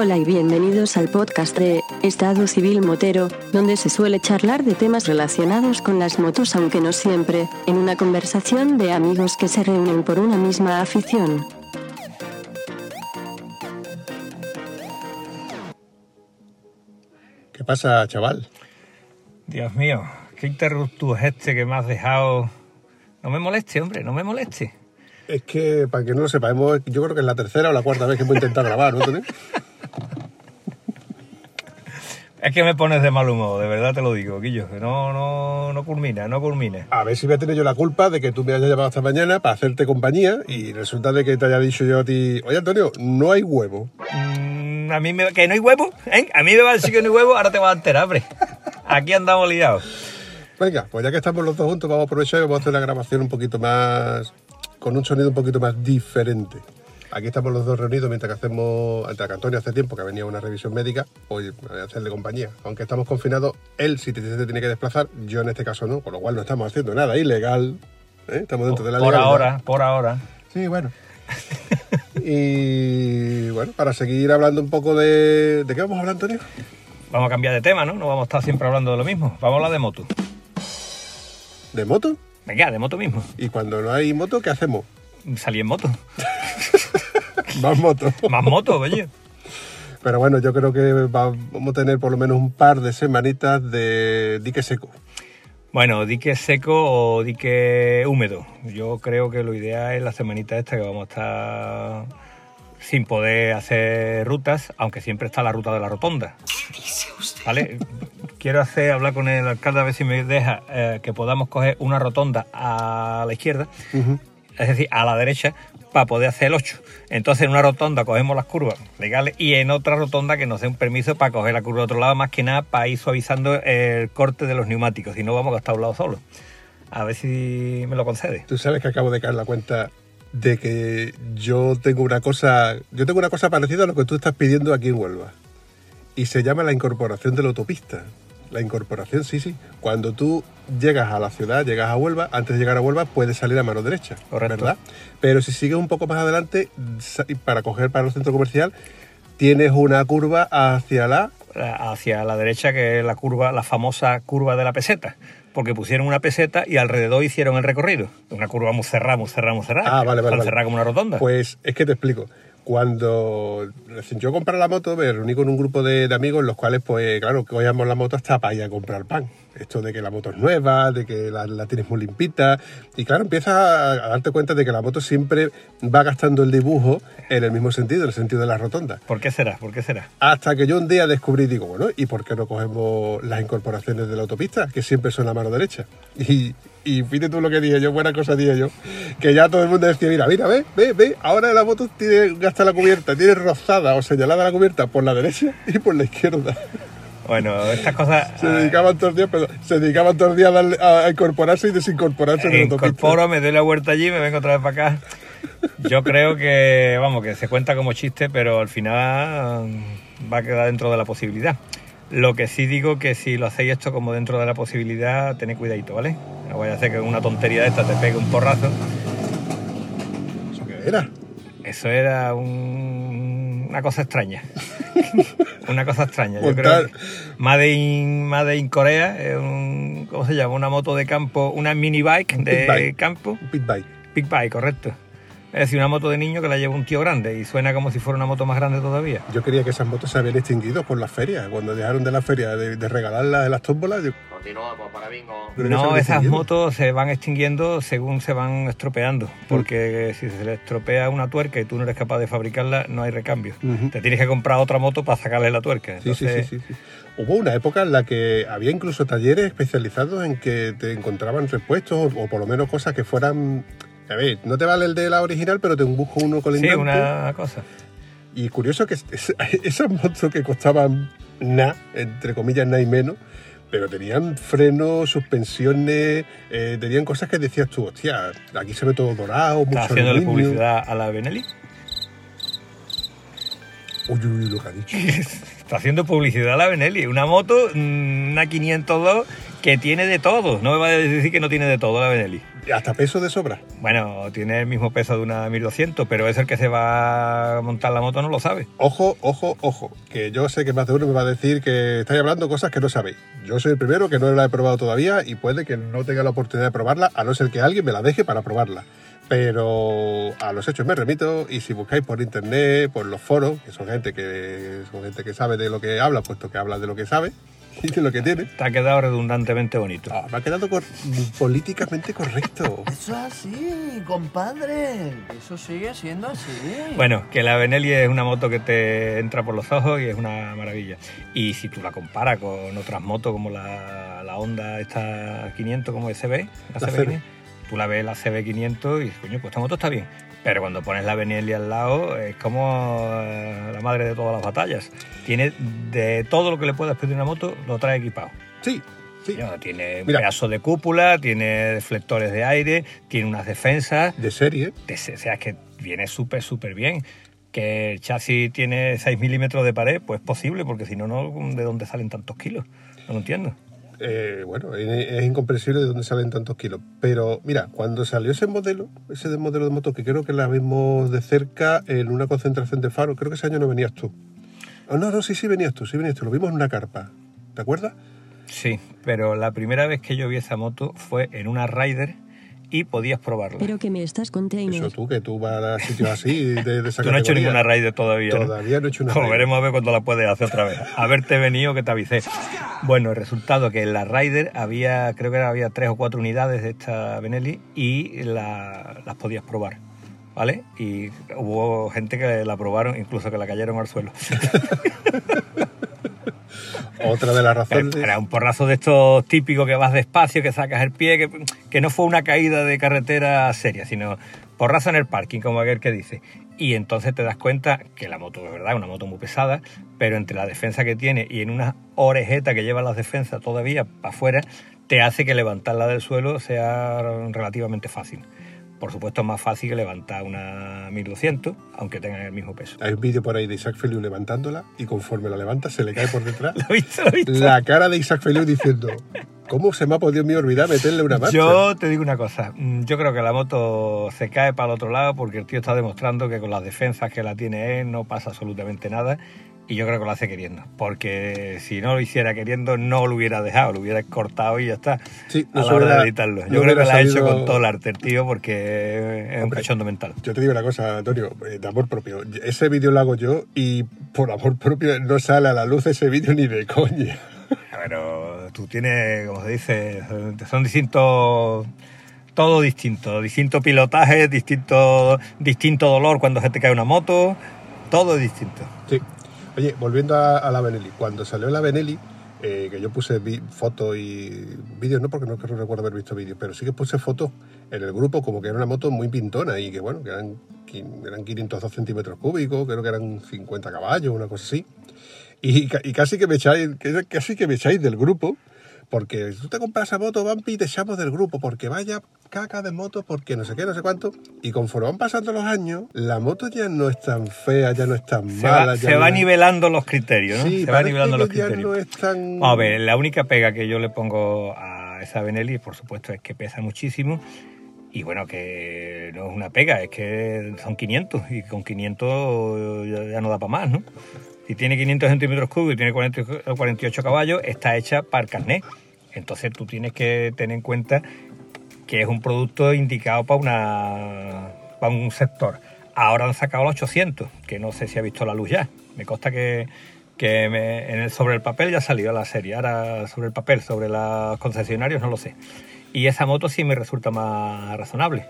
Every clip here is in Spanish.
Hola y bienvenidos al podcast de Estado Civil Motero, donde se suele charlar de temas relacionados con las motos, aunque no siempre, en una conversación de amigos que se reúnen por una misma afición. ¿Qué pasa, chaval? Dios mío, qué interrupto es este que me has dejado. No me moleste, hombre, no me moleste. Es que, para que no lo sepa, yo creo que es la tercera o la cuarta vez que hemos intentado grabar, ¿no? Es que me pones de mal humor, de verdad te lo digo, Guillo, no, no, no culmina, no culmina. A ver si voy a tener yo la culpa de que tú me hayas llamado esta mañana para hacerte compañía y resulta de que te haya dicho yo a ti, oye, Antonio, no hay huevo. Mm, a mí me... ¿Que no hay huevo? ¿Eh? A mí me va a decir que no hay huevo, ahora te vas a enterar, hombre. Aquí andamos liados. Venga, pues ya que estamos los dos juntos, vamos a aprovechar y vamos a hacer la grabación un poquito más... con un sonido un poquito más diferente. Aquí estamos los dos reunidos mientras que hacemos... mientras que Antonio hace tiempo que venía a una revisión médica, hoy voy a hacerle compañía. Aunque estamos confinados, él si te, tiene que desplazar, yo en este caso no, con lo cual no estamos haciendo nada ilegal. ¿eh? Estamos dentro de la Por legalidad. ahora, por ahora. Sí, bueno. y bueno, para seguir hablando un poco de... ¿De qué vamos a hablar, Antonio? Vamos a cambiar de tema, ¿no? No vamos a estar siempre hablando de lo mismo. Vamos a hablar de moto. ¿De moto? Venga, de moto mismo. Y cuando no hay moto, ¿qué hacemos? Salí en moto. Más moto. Más moto, oye. Pero bueno, yo creo que va- vamos a tener por lo menos un par de semanitas de dique seco. Bueno, dique seco o dique húmedo. Yo creo que lo ideal es la semanita esta que vamos a estar sin poder hacer rutas, aunque siempre está la ruta de la rotonda. ¿Vale? Quiero hacer, hablar con el alcalde a ver si me deja eh, que podamos coger una rotonda a la izquierda, es decir, a la derecha, para poder hacer el 8. Entonces en una rotonda cogemos las curvas legales y en otra rotonda que nos dé un permiso para coger la curva de otro lado, más que nada para ir suavizando el corte de los neumáticos, si no vamos a gastar un lado solo. A ver si me lo concede. Tú sabes que acabo de caer la cuenta de que yo tengo una cosa, yo tengo una cosa parecida a lo que tú estás pidiendo aquí en Huelva. Y se llama la incorporación de la autopista. La incorporación, sí, sí. Cuando tú llegas a la ciudad, llegas a Huelva, antes de llegar a Huelva puedes salir a mano derecha, Correcto. ¿verdad? Pero si sigues un poco más adelante, para coger para el centro comercial, tienes una curva hacia la hacia la derecha, que es la curva, la famosa curva de la peseta, porque pusieron una peseta y alrededor hicieron el recorrido. Una curva muy cerrada, muy cerrada, muy cerrada. Ah, vale, vale, Tan vale. cerrada como una rotonda. Pues es que te explico. Cuando yo compré la moto, me reuní con un grupo de, amigos, los cuales, pues claro, cogíamos la moto hasta para ir a comprar pan. Esto de que la moto es nueva, de que la, la tienes muy limpita. Y claro, empiezas a, a darte cuenta de que la moto siempre va gastando el dibujo en el mismo sentido, en el sentido de la rotonda. ¿Por qué será? ¿Por qué será? Hasta que yo un día descubrí, digo, bueno, ¿y por qué no cogemos las incorporaciones de la autopista? Que siempre son a mano derecha. Y, y fíjate tú lo que dije yo, buena cosa dije yo. Que ya todo el mundo decía, mira, mira, ve, ve, ve, ahora la moto tiene, gasta la cubierta, tiene rozada o señalada la cubierta por la derecha y por la izquierda. Bueno, estas cosas... Se dedicaban todos los días, perdón, se dedicaban todos los días a, a- incorporarse y desincorporarse de incorporo, me doy la vuelta allí, me vengo otra vez para acá. Yo creo que, vamos, que se cuenta como chiste, pero al final mm, va a quedar dentro de la posibilidad. Lo que sí digo que si lo hacéis esto como dentro de la posibilidad, tened cuidadito, ¿vale? No vaya a hacer que una tontería de esta te pegue un porrazo. ¿Eso qué era? Eso era un- una cosa extraña. una cosa extraña. Yo creo que Made in, Made in Corea, es un, ¿cómo se llama? Una moto de campo, una mini bike de bike. campo. Pit bike. Big bike, correcto. Es decir, una moto de niño que la lleva un tío grande y suena como si fuera una moto más grande todavía. Yo quería que esas motos se habían extinguido por las ferias. Cuando dejaron de la feria de, de regalarlas en las tómbolas, yo- Continuamos para bingo. No esas motos se van extinguiendo según se van estropeando, porque si se le estropea una tuerca y tú no eres capaz de fabricarla, no hay recambio. Te tienes que comprar otra moto para sacarle la tuerca. Sí, sí, sí, sí, sí. Hubo una época en la que había incluso talleres especializados en que te encontraban repuestos o, o por lo menos cosas que fueran... A ver, no te vale el de la original, pero te busco uno Sí, colindante. una cosa. Y curioso que es- es- esas motos que costaban nada, entre comillas, nada y menos, pero tenían frenos, suspensiones, eh, tenían cosas que decías tú, hostia, aquí se ve todo dorado, mucho haciéndole aluminio. publicidad a la Benelli. Uy, uy, uy, lo que ha dicho. Está haciendo publicidad a la Benelli. Una moto, mm, una 502, que tiene de todo. No me va a decir que no tiene de todo la Benelli. Hasta peso de sobra. Bueno, tiene el mismo peso de una 1200, pero es el que se va a montar la moto no lo sabe. Ojo, ojo, ojo. Que yo sé que más de uno me va a decir que estáis hablando cosas que no sabéis. Yo soy el primero que no la he probado todavía y puede que no tenga la oportunidad de probarla, a no ser que alguien me la deje para probarla. Pero a los hechos me remito y si buscáis por internet, por los foros, que son gente que son gente que sabe de lo que habla, puesto que habla de lo que sabe y de lo que tiene. Te ha quedado redundantemente bonito. Ah, me ha quedado cor- políticamente correcto. Eso es así, compadre. Eso sigue siendo así. Bueno, que la Benelli es una moto que te entra por los ojos y es una maravilla. Y si tú la comparas con otras motos como la, la Honda esta 500 como SB, la, La CB. Tú la ves la CB500 y dices, coño, pues esta moto está bien. Pero cuando pones la Benelli al lado es como eh, la madre de todas las batallas. Tiene de todo lo que le puedas pedir a una moto, lo trae equipado. Sí, sí. Tiene un Mira. pedazo de cúpula, tiene deflectores de aire, tiene unas defensas, De serie. de- o sea, es que viene súper, súper bien. Que el chasis tiene 6 milímetros de pared, pues es posible, porque si no, no, ¿de dónde salen tantos kilos? No lo entiendo. Eh, bueno, es, incomprensible de dónde salen tantos kilos. Pero mira, cuando salió ese modelo, ese de modelo de moto que creo que la vimos de cerca en una concentración de faro, creo que ese año no venías tú. Oh, no, no, sí, sí venías tú, sí venías tú. Lo vimos en una carpa. ¿Te acuerdas? Sí, pero la primera vez que yo vi esa moto fue en una Rider y podías probarla. Pero que me estás Eso container. tú, que tú vas a sitios así de, de esa Tú no has hecho ninguna Rider todavía. ¿no? Todavía no he hecho una Pues Rider. veremos a ver cuándo la puedes hacer otra vez. Haberte venido que te avisé. Bueno, el resultado que en la Rider había, creo que había tres o cuatro unidades de esta Benelli y la- las podías probar. ¿Vale? Y hubo gente que la probaron, incluso que la cayeron al suelo. Otra de las razones. Era un porrazo de estos típicos que vas despacio, que sacas el pie, que, que no fue una caída de carretera seria, sino porrazo en el parking, como aquel que dice. Y entonces te das cuenta que la moto, de verdad, es una moto muy pesada, pero entre la defensa que tiene y en una orejeta que lleva las defensas todavía para afuera, te hace que levantarla del suelo sea relativamente fácil. Por supuesto, es más fácil que levantar una 1200, aunque tengan el mismo peso. Hay un vídeo por ahí de Isaac Feliu levantándola y conforme la levanta se le cae por detrás ¿Lo visto? ¿Lo visto? la cara de Isaac Feliu diciendo ¿Cómo se me ha podido mi olvidar meterle una marcha? Yo te digo una cosa, mm, yo creo que la moto se cae para el otro lado porque el tío está demostrando que con las defensas que la tiene él no pasa absolutamente nada y yo creo que lo hace queriendo, porque si no lo hiciera queriendo no lo hubiera dejado, lo hubiera cortado y ya está Sí, a no la se hora hubiera- de editarlo. Yo no creo que la ha hecho con todo el arte tío porque es un Hombre. cachondo mental. Yo te digo una cosa, Antonio, eh, de amor propio. Ese vídeo lo hago yo y por amor propio no sale a la luz ese vídeo ni de coña. Pero tú tienes, como se dice, son distintos, todo distinto, distinto pilotaje, distinto, distinto dolor cuando se te cae una moto, todo es distinto. Sí. Oye, volviendo a, la Benelli. Cuando salió la Benelli, eh, que yo puse fotos y vídeos, no porque no recuerdo haber visto vídeos, pero sí que puse fotos en el grupo como que era una moto muy pintona y que bueno, que eran, eran 502 centímetros cúbicos, creo que eran 50 caballos, una cosa así. Y, y casi que me echáis, casi que me echáis del grupo, porque si tú te compras esa moto, Vampi, te echamos del grupo, porque vaya caca de moto, porque no sé qué, no sé cuánto. Y conforme van pasando los años, la moto ya no es tan fea, ya no es tan Se mala. va, ya se no va es- nivelando los criterios, ¿no? Sí, se va nivelando que los ya criterios. no es tan... A ver, la única pega que yo le pongo a esa Benelli, por supuesto, es que pesa muchísimo. Y bueno, que no es una pega, es que son 500 y con 500 ya, ya no da para más, ¿no? Si tiene 500 centímetros cúbicos y tiene 40 48 caballos, está hecha para el carnet. Entonces tú tienes que tener en cuenta que es un producto indicado para, una, para un sector. Ahora han sacado los 800, que no sé si ha visto la luz ya. Me consta que, que en el, sobre el papel ya salió la serie. Ahora sobre el papel, sobre los concesionarios, no lo sé. Y esa moto sí me resulta más razonable.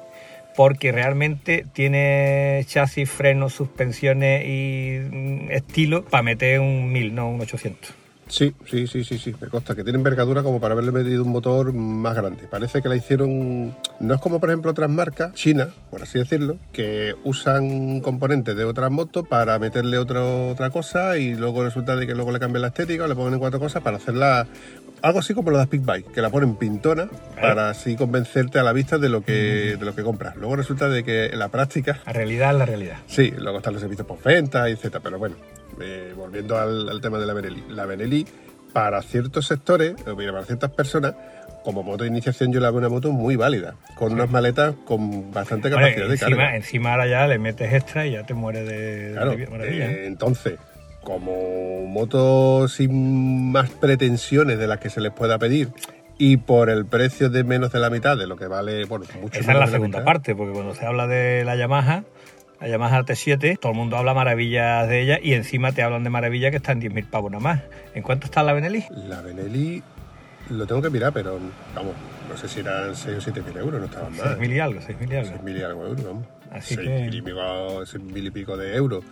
Porque realmente tiene chasis, frenos, suspensiones y mm, estilo para meter un 1000, no un 800. Sí, sí, sí, sí, sí, me consta que tiene envergadura como para haberle metido un motor más grande. Parece que la hicieron, no es como por ejemplo otras marcas, China, por así decirlo, que usan componentes de otras motos para meterle otro, otra cosa y luego resulta de que luego le cambian la estética o le ponen cuatro cosas para hacerla algo así como lo de Speed Bike, que la ponen pintona para así convencerte a la vista de lo que, de lo que compras. Luego resulta de que en la práctica, La realidad es la realidad. sí, luego están los servicios por venta, etc. Pero bueno, eh, volviendo al, al tema de la Benelli. La Benelli, para ciertos sectores, para ciertas personas, como moto de iniciación yo la veo una moto muy válida, con unas maletas con bastante Bueno, capacidad de carga. encima ahora ya le metes extra y ya te mueres de, de Claro, maravilla. eh, entonces, como moto sin más pretensiones de las que se les pueda pedir y por el precio de menos de la mitad de lo que vale, bueno, mucho Esa es la segunda parte, porque cuando se habla de la Yamaha, la Yamaha T7, todo el mundo habla maravillas de ella y encima te hablan de maravillas que están 10.000 pavos nada más. ¿En cuánto está la Benelli? La Benelli lo tengo que mirar, pero vamos, no sé si eran 6 o 7 mil euros, no estaban más. 6.000 y algo, 6.000 y algo. 6 mil y algo euros, vamos. Así 6 que- mil y pico, seis mil y pico de euros.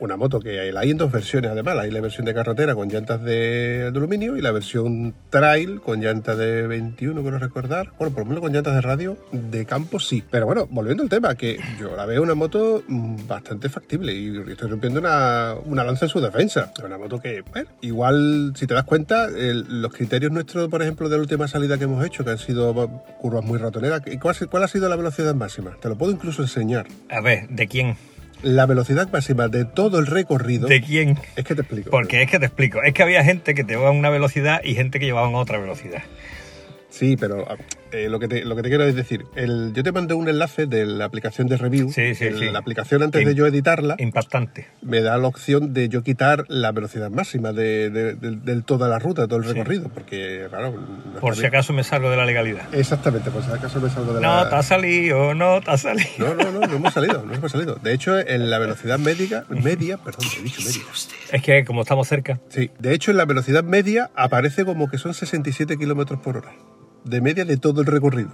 Una moto que la hay en dos versiones, además. Hay la versión de carretera con llantas de aluminio y la versión trail con llantas de 21, quiero recordar. Bueno, por lo menos con llantas de radio de campo sí. Pero bueno, volviendo al tema, que yo la veo una moto mm, bastante factible y estoy rompiendo una, una lanza en su defensa. Una moto que, bueno, igual, si te das cuenta, el- los criterios nuestros, por ejemplo, de la última salida que hemos hecho, que han sido curvas muy ratoneras, ¿cuál, cuál ha sido la velocidad máxima? Te lo puedo incluso enseñar. A ver, ¿de quién? La velocidad máxima de todo el recorrido. ¿De quién? Es que te explico. Porque es que te explico, es que había gente que te llevaba una velocidad y gente que llevaba otra velocidad. Sí, pero eh, lo, que te, lo que te quiero es decir, el, yo te mandé un enlace de la aplicación de review. Sí, sí, El- sí. La aplicación antes de yo editarla Impactante. me da la opción de yo quitar la velocidad máxima de, de- de- de toda la ruta, de todo el recorrido, porque claro, no Por si bien. acaso me salgo de la legalidad. Exactamente, por si acaso me salgo de No, la... te ha salido, no, te ha salido. No, no, no, no hemos salido, no hemos salido. De hecho, en la velocidad media, media, perdón, he dicho media. Es que como estamos cerca, Sí, de hecho en la velocidad media aparece como que son 67 kilómetros por hora, de media de todo el recorrido.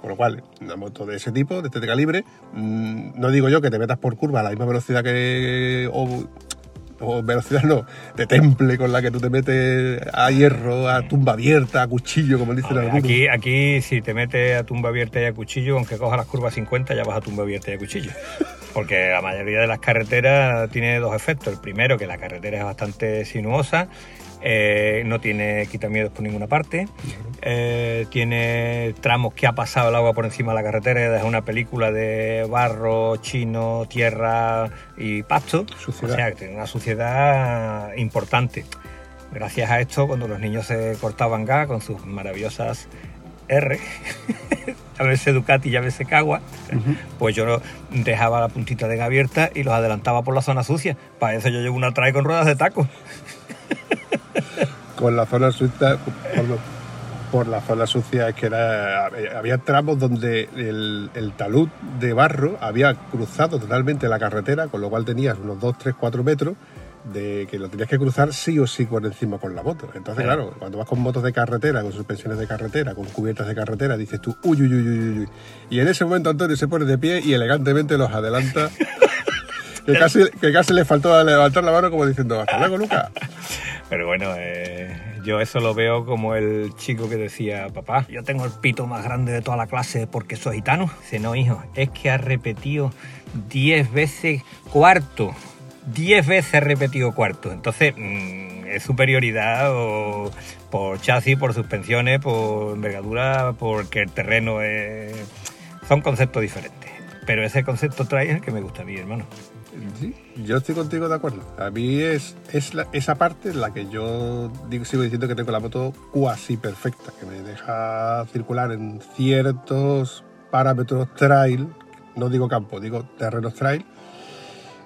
Con lo cual, una moto de ese tipo, de este calibre, mm, no digo yo que te metas por curva a la misma velocidad que. o, o velocidad no, de temple con la que tú te metes a hierro, a tumba abierta, a cuchillo, como dicen algunos. Aquí, aquí, si te metes a tumba abierta y a cuchillo, aunque cojas las curvas 50, ya vas a tumba abierta y a cuchillo. Porque la mayoría de las carreteras tiene dos efectos. El primero, que la carretera es bastante sinuosa, eh, no tiene quitamiedos por ninguna parte, eh, tiene tramos que ha pasado el agua por encima de la carretera y deja una película de barro, chino, tierra y pasto. Suciedad. O sea, que tiene una suciedad importante. Gracias a esto, cuando los niños se cortaban gas con sus maravillosas R, llámese Ducati, llámese Cagua, pues yo dejaba la puntita de gas abierta y los adelantaba por la zona sucia. Para eso yo llevo una trae con ruedas de taco. con la zona sucia por, la zona sucia es que era había tramos donde el, el talud de barro había cruzado totalmente la carretera con lo cual tenías unos 2, 3, 4 metros de que lo tenías que cruzar sí o sí por encima con la moto. Entonces Claro. claro cuando vas con motos de carretera con suspensiones de carretera con cubiertas de carretera dices tú uy uy uy uy uy y en ese momento Antonio se pone de pie y elegantemente los adelanta que casi, que casi le faltó levantar la mano como diciendo hasta luego Lucas Pero bueno, eh, yo eso lo veo como el chico que decía, papá, yo tengo el pito más grande de toda la clase porque soy gitano. Dice, no, hijo, es que ha repetido 10 veces cuarto. 10 veces ha repetido cuarto. Entonces, mm, es superioridad o por chasis, por suspensiones, por envergadura, porque el terreno es... Son conceptos diferentes. Pero ese concepto trae el que me gusta a mí, hermano. Sí, yo estoy contigo de acuerdo. A mí es, esa parte en la que yo sigo diciendo que tengo la moto cuasi perfecta, que me deja circular en ciertos parámetros trail, no digo campo, digo terrenos trail,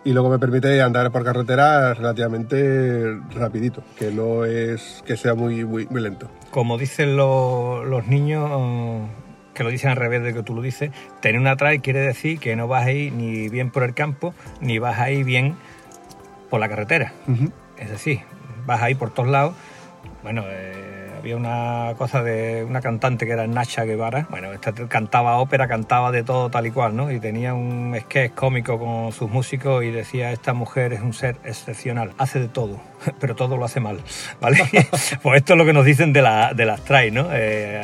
y luego me permite andar por carretera relativamente rapidito, que no es que sea muy, muy, muy lento. como dicen lo- los niños, que lo dicen al revés de que tú lo dices, tener una trail quiere decir que no vas a ir ni bien por el campo, ni vas a ir bien por la carretera. Es decir, vas a ir por todos lados. Bueno, eh, había una cosa de una cantante que era Nacha Guevara. Bueno, esta cantaba ópera, cantaba de todo tal y cual, ¿no? Y tenía un sketch cómico con sus músicos y decía, esta mujer es un ser excepcional, hace de todo, pero todo lo hace mal, ¿vale? pues esto es lo que nos dicen de, la- de las trail, ¿no? Eh,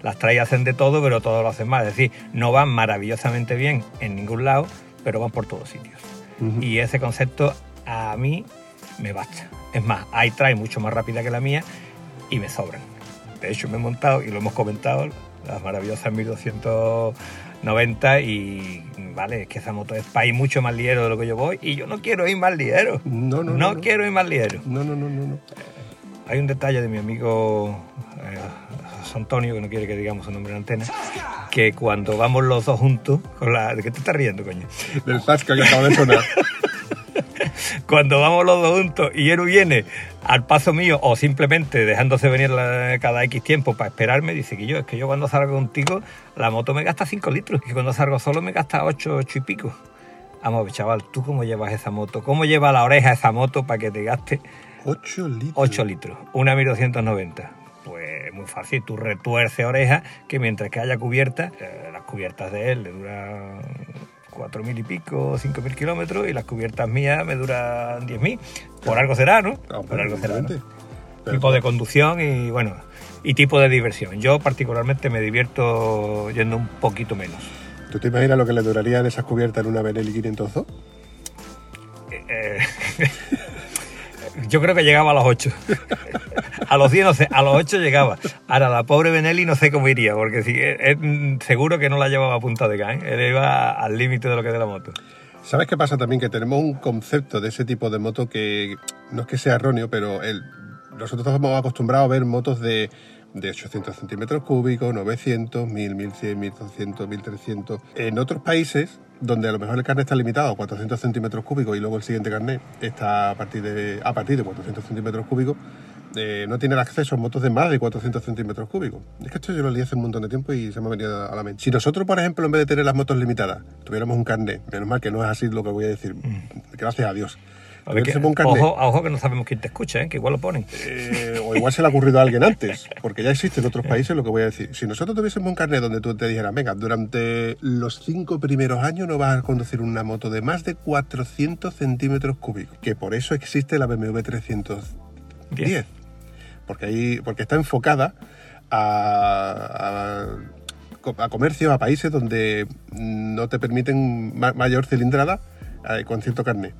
las trail hacen de todo, pero todo lo hacen mal. Es decir, no van maravillosamente bien en ningún lado, pero van por todos sitios. Y ese concepto a mí me basta. Es más, hay trail mucho más rápida que la mía y me sobran. De hecho, me he montado y lo hemos comentado, las maravillosas 1290 y vale, es que esa moto es para ir mucho más ligero de lo que yo voy y yo no quiero ir más ligero. No, no, no, no. quiero ir más ligero. No, no, no, no. no. Hay un detalle de mi amigo eh, José Antonio, que no quiere que digamos su nombre en antena, que cuando vamos los dos juntos, con la... ¿de qué te estás riendo, coño? Del Zasca que acaba de sonar. Cuando vamos los dos juntos y él viene al paso mío o simplemente dejándose venir la- cada X tiempo para esperarme, dice que yo, es que yo cuando salgo contigo la moto me gasta 5 litros y cuando salgo solo me gasta 8, 8 y pico. Vamos a ver, chaval, ¿tú cómo llevas esa moto? ¿Cómo lleva la oreja esa moto para que te gaste 8 litros. 8 litros? Una 1290. Pues muy fácil, tú retuerces oreja que mientras que haya cubierta, eh, las cubiertas de él le duran 4.000 y pico, 5.000 kilómetros y las cubiertas mías me duran 10.000. Por algo será, ¿no? Ah, Por algo será, Tipo de conducción y bueno, y tipo de diversión. Yo particularmente me divierto yendo un poquito menos. ¿Tú te imaginas lo que le durarían esas cubiertas en una Benelli 502? Eh, yo creo que llegaba a los 8. A los 10 no sé, a los 8 llegaba. Ahora la pobre Benelli no sé cómo iría, porque es- es, mm, seguro que no la llevaba a punta de can. Él iba al límite de lo que es de la moto. ¿Sabes qué pasa también? Que tenemos un concepto de ese tipo de moto que no es que sea erróneo, pero nosotros estamos acostumbrados a ver motos de, de 800 centímetros cúbicos, 900, 1000, 1100, 1200, 1300. En otros países, donde a lo mejor el carnet está limitado a 400 centímetros cúbicos y luego el siguiente carnet está a partir de, a partir de 400 centímetros cúbicos, eh, no tienen acceso a motos de más de 400 centímetros cúbicos. Es que esto yo lo leí hace un montón de tiempo y se me ha venido a la mente. Si nosotros, por ejemplo, en vez de tener las motos limitadas, tuviéramos un carnet, menos mal que no es así lo que voy a decir, gracias a Dios. A ver que- Tuviésemos un carnet, ojo, ojo que no sabemos quién te escucha, ¿eh? que igual lo ponen. eh, o igual se le ha ocurrido a alguien antes, porque ya existe en otros países lo que voy a decir. Si nosotros tuviésemos un carnet donde tú te dijeras, venga, durante los cinco primeros años no vas a conducir una moto de más de 400 centímetros cúbicos, que por eso existe la BMW 310, Diez. Porque, ahí, porque está enfocada a, a, a comercios, a países donde no te permiten ma- mayor cilindrada eh, con cierto carnet.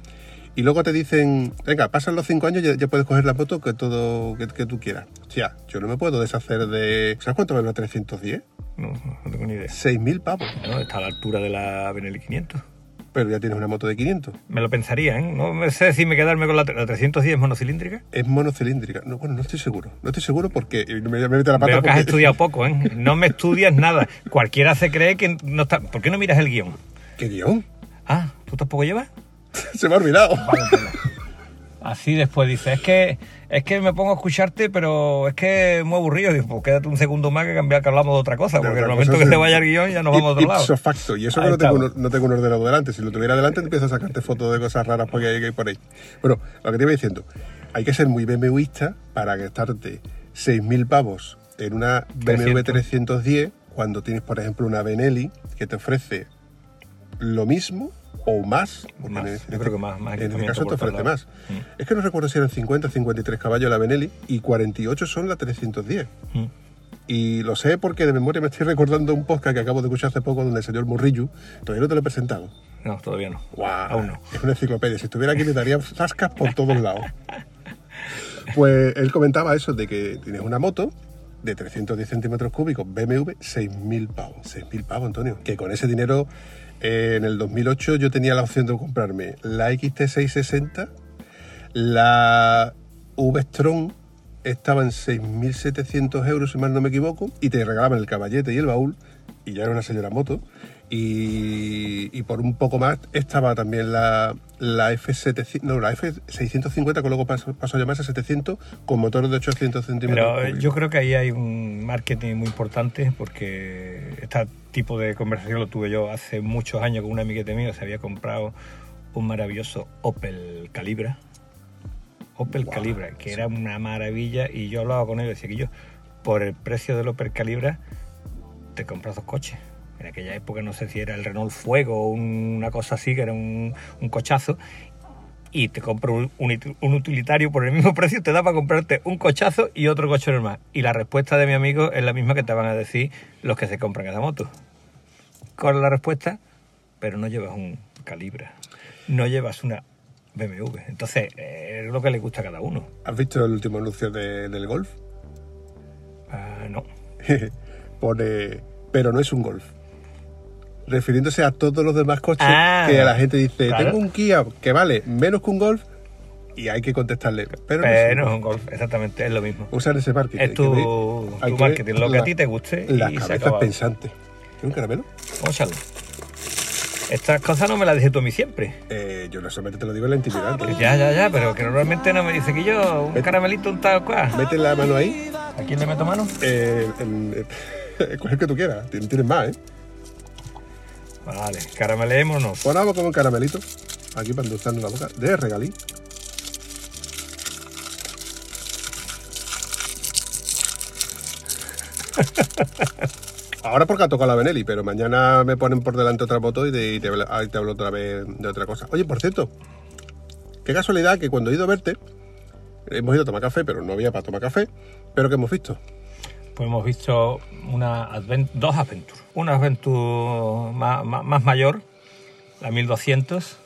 Y luego te dicen, venga, pasan los cinco años y ya, ya puedes coger la moto que todo que, que tú quieras. O sea, yo no me puedo deshacer de... ¿Sabes cuánto vale una 310? No, no tengo ni idea. 6.000 pavos. No, está a la altura de la Benelli 500. Pero ya tienes una moto de 500. Me lo pensaría, ¿eh? No sé si me quedarme con la, la 310 monocilíndrica. Es monocilíndrica. No, bueno, no estoy seguro. No estoy seguro porque... y Me, me mete la pata Veo que has estudiado poco, ¿eh? No me estudias nada. Cualquiera se cree que no está... ¿Por qué no miras el guion? ¿Qué guion? Ah, ¿tú tampoco llevas? Se me ha olvidado. Así después dice, es que es que me pongo a escucharte, pero es que es muy aburrido. Digo, pues quédate un segundo más que cambiar que hablamos de otra cosa, porque en el momento que se vaya el guion ya nos vamos a otro lado. Ipso facto. Y eso que no tengo, un- no tengo un ordenador delante. Si lo tuviera delante, te empiezo a sacarte fotos de cosas raras porque hay, que hay por ahí. Bueno, lo que te iba diciendo. Hay que ser muy BMWista para gastarte 6.000 pavos en una BMW 310 cuando tienes, por ejemplo, una Benelli que te ofrece lo mismo o más. Más, en- yo creo que más, más En este caso te ofrece más. Es que no recuerdo si eran 50 o 53 caballos la Benelli y 48 son la 310. Mm. Y lo sé porque de memoria me estoy recordando un podcast que acabo de escuchar hace poco donde el señor Murrillo, todavía no te lo he presentado. No, todavía no. Guau, Aún no. Es una enciclopedia. Si estuviera aquí me daría zascas por todos lados. Pues él comentaba eso de que tienes una moto de 310 centímetros cúbicos, BMW, 6.000 pavos. 6.000 pavos, Antonio. Que con ese dinero, eh, en el 2008 yo tenía la opción de comprarme la XT660, la V-Strom estaba en 6.700 euros, si mal no me equivoco, y te regalaban el caballete y el baúl, y ya era una señora moto. Y, y por un poco más estaba también la, la F700, no, la F650, que luego pasó, pasó a llamarse 700, con motor de 800 centímetros. Pero yo creo que ahí hay un marketing muy importante porque este tipo de conversación lo tuve yo hace muchos años con un amiguete mío, se había comprado un maravilloso Opel Calibra. Opel Calibra, que era una maravilla y yo hablaba con él y decía que yo, por el precio del Opel Calibra, te compras dos coches. En aquella época no sé si era el Renault Fuego o una cosa así, que era un, un cochazo, y te compro un, un ut- un utilitario por el mismo precio, te da para comprarte un cochazo y otro coche normal. Y la respuesta de mi amigo es la misma que te van a decir los que se compran esa moto. Con la respuesta, pero no llevas un Calibra, no llevas una BMW. Entonces, eh, es lo que le gusta a cada uno. ¿Has visto el último anuncio de- del Golf? no. pone, pero no es un Golf. Refiriéndose a todos los demás coches Ah, que la gente dice, claro. tengo un Kia que vale menos que un Golf y hay que contestarle, pero, Pero un no es Golf". un golf, exactamente, es lo mismo. Usar ese marketing. Es tu, marketing, lo que a la- ti te guste. Las y acaba. pensantes. ¿Quieres un caramelo? Echarlo. Estas cosas no me las dices tú a mí siempre. Eh, yo no solamente te lo digo en la intimidad. Antonio. ya, ya, ya, pero que normalmente no me dice que yo, un caramelito, un tal cual. Mete la mano ahí, ¿A quién le meto mano? eh, en- coge el que tú quieras. Tien- Tienes más, ¿eh? Vale, caramelémonos. Ahora vamos con un caramelito. Aquí para endulzarnos la boca. De regalí. Ahora porque ha tocado la Benelli, pero mañana me ponen por delante otra moto y, te, ahí te hablo otra vez de otra cosa. Oye, por cierto, qué casualidad que cuando he ido a verte, hemos ido a tomar café, pero no había para tomar café, pero que hemos visto. Pues hemos visto una dos Adventure. Una Adventure más, más- más mayor, la 1200,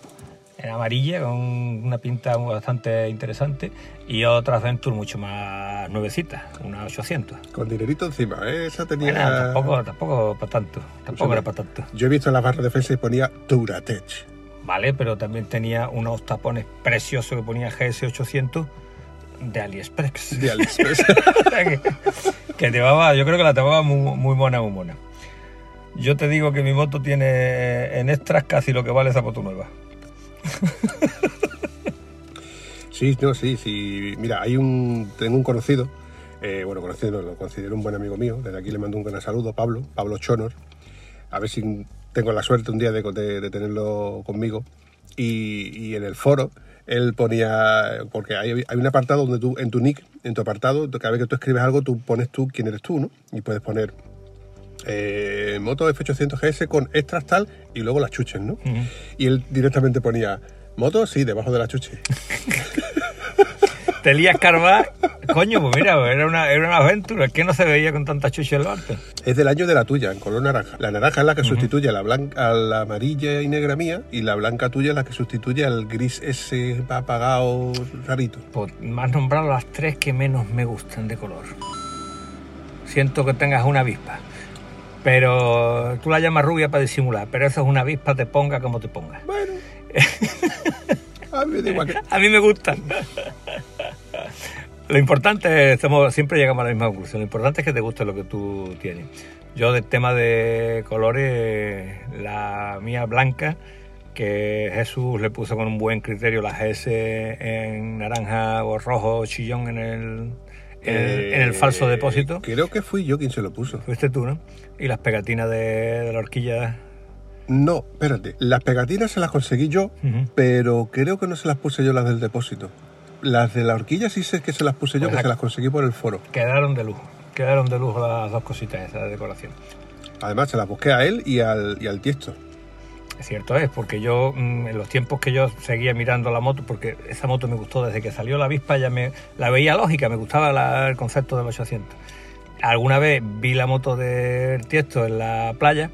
en amarilla, con una pinta bastante interesante, y otra Adventure mucho más nuevecita, una 800. Con dinerito encima, ¿eh? Esa tenía... Bueno, tampoco, tampoco para tanto, tampoco era para tanto. Yo he visto en la barra de defensa y ponía Turatech. Vale, pero también tenía unos tapones preciosos que ponía GS800 de AliExpress. de AliExpress. Que, va, yo creo que la tomaba muy, muy mona, muy mona. Yo te digo que mi moto tiene en extras casi lo que vale esa moto nueva. Sí, no, sí, sí. Mira, hay un. Tengo un conocido, eh, bueno, conocido, no, lo considero un buen amigo mío. Desde aquí le mando un gran saludo, Pablo, Pablo Chonor. A ver si tengo la suerte un día de, de- de tenerlo conmigo. Y, y en el foro, él ponía. Porque hay, hay un apartado donde tú, en tu nick, en tu apartado, cada vez que tú escribes algo, tú pones tú quién eres tú, ¿no? Y puedes poner. eh, moto F800 GS con extras tal y luego las chuches, ¿no? Y él directamente ponía moto, sí, debajo de la chuche. Te lías carvar, coño, pues mira, era una, era una aventura, que no se veía con tanta chucha en lo alto. Es del año de la tuya, en color naranja. La naranja es la que sustituye a la, blanca, a la amarilla y negra mía, y la blanca tuya es la que sustituye al gris ese apagado rarito. Pues me has nombrado las tres que menos me gustan de color. Siento que tengas una avispa. Pero tú la llamas rubia para disimular, pero eso es una avispa, te ponga como te ponga. Bueno. a mí me da igual que- A mí me gustan. Lo importante es, somos- siempre llegamos a la misma conclusión, lo importante es que te guste lo que tú tienes. Yo del tema de colores, la mía blanca, que Jesús le puso con un buen criterio la GS en naranja o rojo chillón en el, en el, en el falso Eh, depósito. Creo que fui yo quien se lo puso. Fuiste tú, ¿no? Y las pegatinas de, de la horquilla. No, espérate. Las pegatinas se las conseguí yo, pero creo que no se las puse yo las del depósito. Las de la horquilla sí sé que se las puse yo, Pues que se las conseguí por el foro. Quedaron de lujo. Quedaron de lujo las dos cositas esas de decoración. Además, se las busqué a él y al, y al tiesto. Cierto es, porque yo mm, en los tiempos que yo seguía mirando la moto, porque esa moto me gustó desde que salió la avispa, ya me la veía lógica, me gustaba la- el concepto del 800. Alguna vez vi la moto del Tiesto en la playa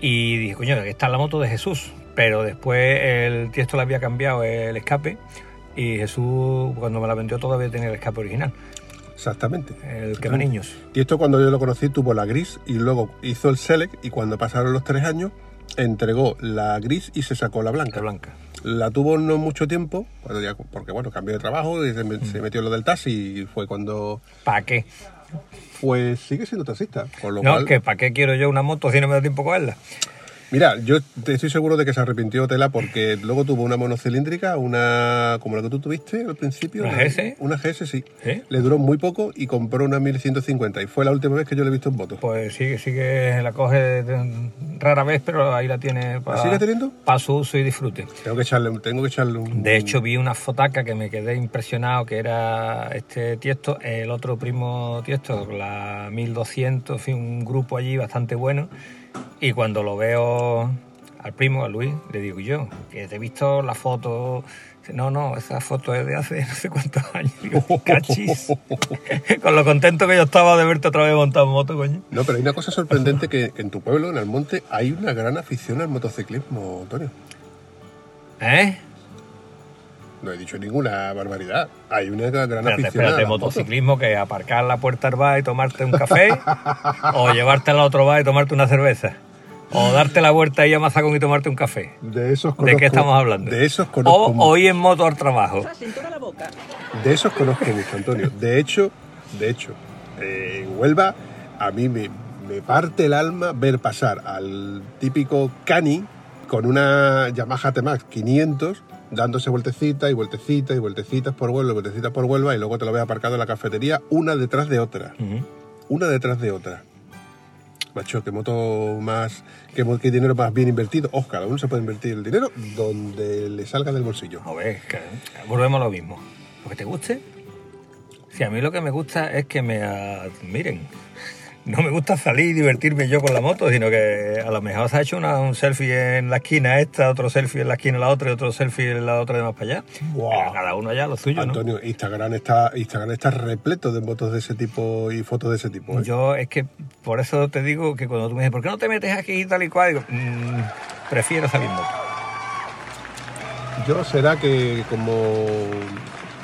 y dije, coño, aquí está la moto de Jesús. Pero después el Tiesto le había cambiado el escape y Jesús, cuando me la vendió, todavía tenía el escape original, Exactamente. el quema niños. Y esto cuando yo lo conocí tuvo la gris y luego hizo el select y cuando pasaron los tres años entregó la gris y se sacó la La blanca. blanca. La tuvo no mucho tiempo, cuando ya- porque bueno, cambió de trabajo y se, Mm. se metió en lo del taxi y fue cuando... ¿Para qué? Pues sigue siendo taxista, lo No, cual... que ¿para qué quiero yo una moto si no me da tiempo a cogerla? Mira, yo estoy seguro de que se arrepintió Tela porque luego tuvo una monocilíndrica, una como la que tú tuviste al principio. ¿Una GS? Una GS, sí. ¿Sí? Le duró muy poco y compró una 1150 y fue la última vez que yo le he visto en moto. Pues sí, sí que la coge rara vez, pero ahí la tiene para, ¿La sigue teniendo? para su uso y disfrute. Tengo que echarle, tengo que echarle un... De hecho, vi una fotaca que me quedé impresionado, que era este Tiesto, el otro primo Tiesto, la 1200, en fin, un grupo allí bastante bueno. Y cuando lo veo al primo, a Luis, le digo yo, que te he visto la foto. No, no, esa foto es de hace no sé cuántos años. Digo, cachis. Con lo contento que yo estaba de verte otra vez montado en moto, coño. No, pero hay una cosa sorprendente que en tu pueblo, en Almonte, hay una gran afición al motociclismo, Antonio. ¿Eh? No he dicho ninguna barbaridad. Hay una gran Espérate, afición a motos. motociclismo que aparcar la puerta del bar y tomarte un café, o llevarte al otro bar y tomarte una cerveza, o darte la vuelta ahí a Mazagón y tomarte un café. De esos ¿De conozco, qué estamos hablando? De esos conozco O, o ir en moto al trabajo. De esos conozco mucho, Antonio. De hecho, de hecho, eh, en Huelva a mí me, me parte el alma ver pasar al típico cani con una Yamaha T-Max 500 dándose vueltecitas y vueltecitas y vueltecitas por Huelva, y vueltecitas por Huelva y luego te lo ves aparcado en la cafetería una detrás de otra. Una detrás de otra. Macho, qué moto más, qué, qué dinero más bien invertido. Ojo, cada uno se puede invertir el dinero donde le salga del bolsillo. A ver, que- volvemos a lo mismo. Lo que te guste. Si a mí lo que me gusta es que me admiren. No me gusta salir y divertirme yo con la moto, sino que a lo mejor se ha hecho una- un selfie en la esquina esta, otro selfie en la esquina la otra y otro selfie en la otra de más para allá. Pero cada uno allá lo suyo, ¿no? Antonio, Instagram está, Instagram está repleto de motos de ese tipo y fotos de ese tipo. ¿eh? Yo es que por eso te digo que cuando tú me dices, ¿por qué no te metes aquí y tal y cual? Digo, "Mm, prefiero salir moto. Yo será que como,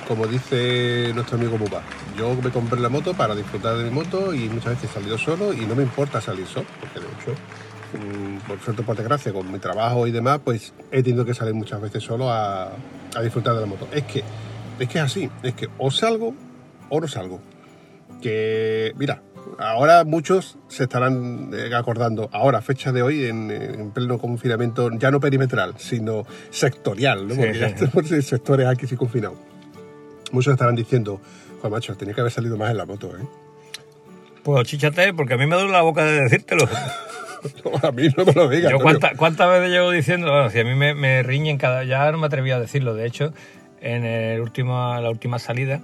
como dice nuestro amigo Buba, yo me compré la moto para disfrutar de mi moto y muchas veces he salido solo y no me importa salir solo, porque de hecho, mm, por suerte por desgracia, con mi trabajo y demás, pues he tenido que salir muchas veces solo a, a disfrutar de la moto. Es que, es que es así, es que o salgo o no salgo. Que, mira, ahora muchos se estarán eh, acordando, ahora, fecha de hoy, en, en pleno confinamiento, ya no perimetral, sino sectorial, ¿no? Sí, Porque ya estamos en sectores aquí sí confinados. Muchos estarán diciendo, Juan Macho, tenía que haber salido más en la moto, ¿eh? Pues chíchate, porque a mí me duele la boca de decírtelo. No, a mí no me lo digas. Yo cuánta- cuántas veces llevo diciendo, bueno, si a mí me, me riñen cada, ya no me atreví a decirlo, de hecho, en el último, la última salida,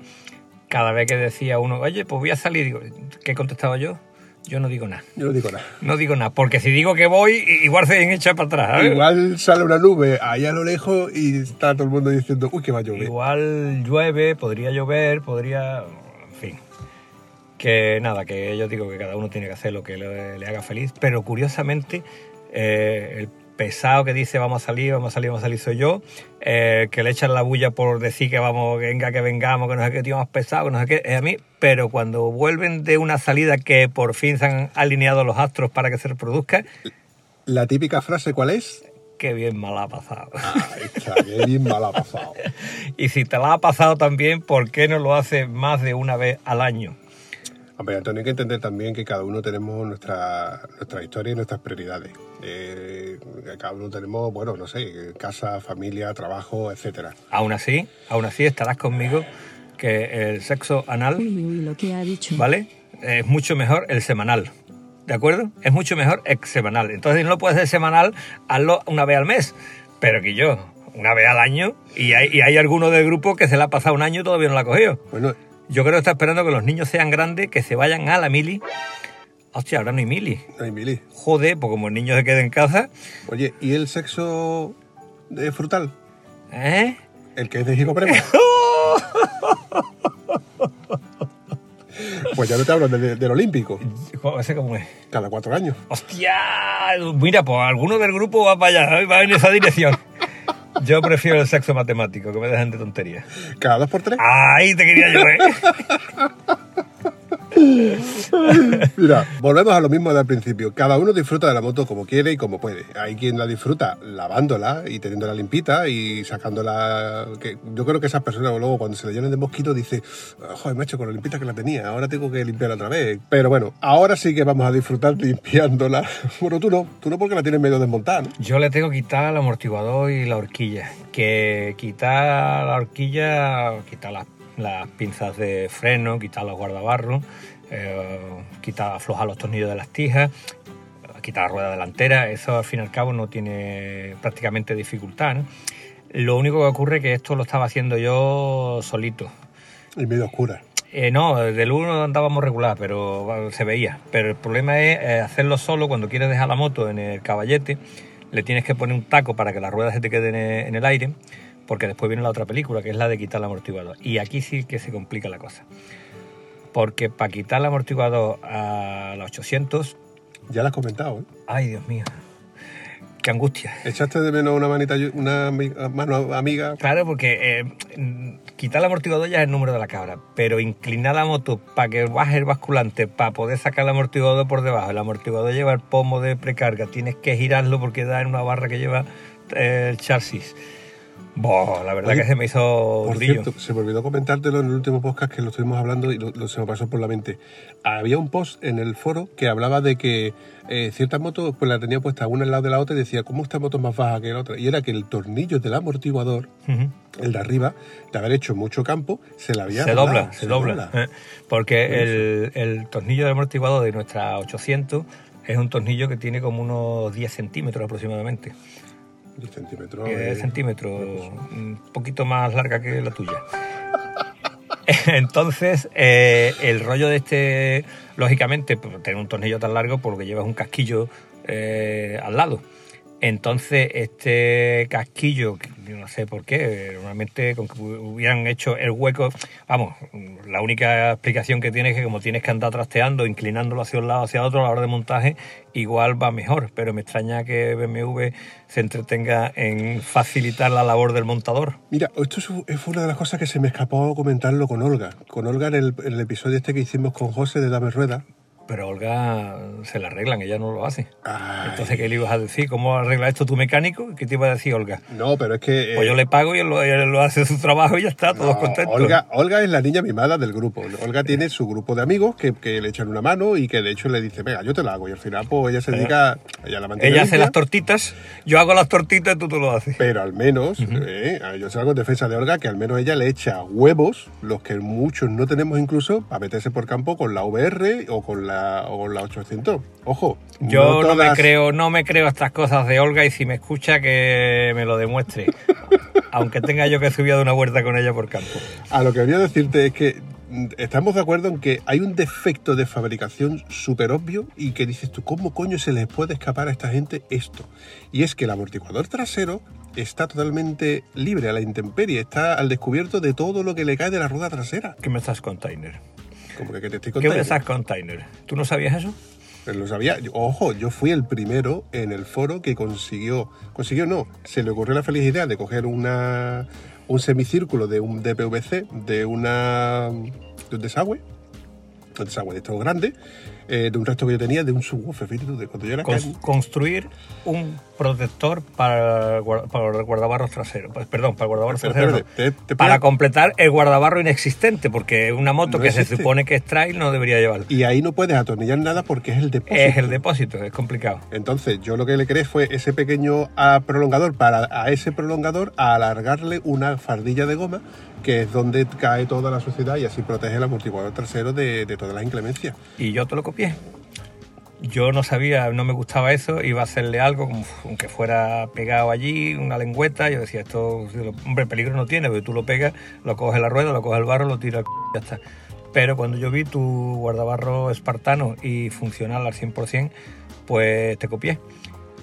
cada vez que decía uno, oye, pues voy a salir, digo, ¿qué contestaba yo? Yo no digo nada. Yo no digo nada. No digo nada, porque si digo que voy, igual se han echado para atrás. ¿sabes? Igual sale una nube allá a lo lejos y está todo el mundo diciendo, uy, que va a llover. Igual llueve, podría llover, podría. En fin. Que nada, que yo digo que cada uno tiene que hacer lo que le, le haga feliz. Pero curiosamente, eh, el pesado que dice vamos a salir, vamos a salir, vamos a salir soy yo. eh, que le echan la bulla por decir que vamos, que venga, que vengamos, que no sé qué, tío más pesado, que no sé qué, es a mí. Pero cuando vuelven de una salida que por fin se han alineado los astros para que se reproduzca, La típica frase, ¿cuál es? qué bien mal ha pasado. Qué bien mal ha pasado. y si te la ha pasado también, ¿por qué no lo haces más de una vez al año? Hombre, Antonio, hay que entender también que cada uno tenemos nuestra, nuestra historia y nuestras prioridades. Eh, cada uno tenemos, bueno, no sé, casa, familia, trabajo, etcétera. Aún así, aún así estarás conmigo que el sexo anal, Uy, uy, lo que ha dicho. ¿vale? Es mucho mejor el semanal. ¿De acuerdo? Es mucho mejor el semanal. Entonces, si no lo puedes hacer semanal, hazlo una vez al mes. Pero que yo, una vez al año, y hay, y hay alguno del grupo que se le ha pasado un año y todavía no la ha cogido. Bueno, Yo creo que está esperando que los niños sean grandes, que se vayan a la mili. Hostia, ahora no hay mili. no hay mili. Joder, pues como el niño se quede en casa, Oye, ¿y el sexo eh, frutal? ¿eh? El que es de gigoprema. pues ya no te hablo de- del olímpico, Jo, ¿Ese cómo es? cada cuatro años. ¡Hostia! Mira, pues alguno del grupo va para allá, ¿eh? va en esa dirección. Yo prefiero el sexo matemático, que me dejan de tonterías. Cada dos por tres. ¡Ahí te quería yo, eh! Mira, volvemos a lo mismo del principio. Cada uno disfruta de la moto como quiere y como puede. Hay quien la disfruta lavándola y teniéndola limpita y sacándola. Que yo creo que esas personas luego cuando se le llenan de mosquitos dice, joder, macho, con lo limpita que la tenía, ahora tengo que limpiarla otra vez. Pero bueno, ahora sí que vamos a disfrutar limpiándola. Bueno, tú no, tú no porque la tienes medio desmontada, ¿no? Yo le tengo que quitar el amortiguador y la horquilla. Que quitar la horquilla, quitar las, las pinzas de freno, quitar los guardabarros, eh, quitar, aflojar los tornillos de las tijas, quitar la rueda delantera. Eso al fin y al cabo no tiene prácticamente dificultad. ¿no? Lo único que ocurre es que esto lo estaba haciendo yo solito. Y medio oscura. Eh, no, del uno andábamos regular, pero bueno, se veía. Pero el problema es eh, hacerlo solo cuando quieres dejar la moto en el caballete. Le tienes que poner un taco para que las ruedas se te queden en en el aire, porque después viene la otra película, que es la de quitar el amortiguador. Y aquí sí que se complica la cosa. Porque para quitar el amortiguador a los 800, Ya la has comentado, ¿eh? ay Dios mío, qué angustia. ¿Echaste de menos una manita, una mano amiga? Claro, porque eh, quitar el amortiguador ya es el número de la cabra, pero inclinar la moto para que baje el basculante, para poder sacar el amortiguador por debajo, el amortiguador lleva el pomo de precarga, tienes que girarlo porque da en una barra que lleva eh, el chasis. Boh, la verdad Oye, que se me hizo Por cierto, se me olvidó comentártelo en el último podcast que lo estuvimos hablando y lo, lo- se me pasó por la mente. Había un post en el foro que hablaba de que eh, ciertas motos pues la tenía puesta una al lado de la otra y decía, ¿cómo esta moto es más baja que la otra? Y era que el tornillo del amortiguador, el de arriba, de haber hecho mucho campo, se la había se doblado, dobla, se, dobla. ¿eh? Porque el, el tornillo de amortiguador de nuestra 800 es un tornillo que tiene como unos 10 centímetros aproximadamente. 10 centímetros. 10 centímetros, un poquito más larga que la tuya. Entonces, eh, el rollo de este, lógicamente, pues, tener un tornillo tan largo porque llevas un casquillo eh, al lado. Entonces, este casquillo, no sé por qué, normalmente con que hubieran hecho el hueco, vamos, la única explicación que tiene es que como tienes que andar trasteando, inclinándolo hacia un lado, hacia otro a la hora de montaje, igual va mejor, pero me extraña que BMW se entretenga en facilitar la labor del montador. Mira, esto es- fue una de las cosas que se me escapó comentarlo con Olga. Con Olga en el, en el episodio este que hicimos con José de Dame Rueda. Pero Olga se la arreglan, ella no lo hace. Ay. Entonces, ¿qué le ibas a decir? ¿Cómo arregla esto tu mecánico? ¿Qué te iba a decir Olga? No, pero es que... eh, Pues yo le pago y él lo, él lo hace su trabajo y ya está, todos No, contentos. Olga, Olga es la niña mimada del grupo. Olga tiene su grupo de amigos que, que le echan una mano y que de hecho le dice, venga, yo te la hago. Y al final, pues ella se dedica, ella la mantiene Ella hace las tortitas, yo hago las tortitas y tú, tú lo haces. Pero al menos, eh, yo salgo en defensa de Olga, que al menos ella le echa huevos, los que muchos no tenemos incluso, para meterse por campo con la VR o con la, o la 800. Ojo, Yo no, me creo, no me creo estas cosas de Olga y si me escucha que me lo demuestre. Aunque tenga yo que subir de una vuelta con ella por campo. A lo que quería decirte es que mm, estamos de acuerdo en que hay un defecto de fabricación súper obvio y que dices tú, ¿cómo coño se les puede escapar a esta gente esto? Y es que el amortiguador trasero está totalmente libre a la intemperie, está al descubierto de todo lo que le cae de la rueda trasera. ¿Qué me estás container? Como que, que te estoy ¿Qué estás container? ¿Tú no sabías eso? Pero lo sabía. Yo- Ojo, yo fui el primero en el foro que consiguió, consiguió no, se le ocurrió la feliz idea de coger una, un semicírculo de un de PVC, de una de un desagüe, un desagüe de estos grande, eh, de un resto que yo tenía de un subwoofer, fíjate de cuando yo era Cons- construir un protector para, para el guardabarros trasero. Pues, perdón, para el guardabarros Pero, trasero. no. espérate, te- te para completar el guardabarro inexistente, porque una moto No que se supone que es trail no debería llevarlo. Y ahí no puedes atornillar nada porque es el depósito. Es el depósito, es complicado. Entonces, yo lo que le creé fue ese pequeño ah, prolongador para a ese prolongador alargarle una fardilla de goma, que es donde cae toda la suciedad y así protege el amortiguador trasero de, de todas las inclemencias. Y yo te lo copié. Yo no sabía, no me gustaba eso, iba a hacerle algo, aunque fuera pegado allí, una lengüeta. Yo decía, esto, hombre, peligro no tiene, porque tú lo pegas, lo coges la rueda, lo coges el barro, lo tiras, ya está. Pero cuando yo vi tu guardabarro espartano y funcional al 100%, pues te copié.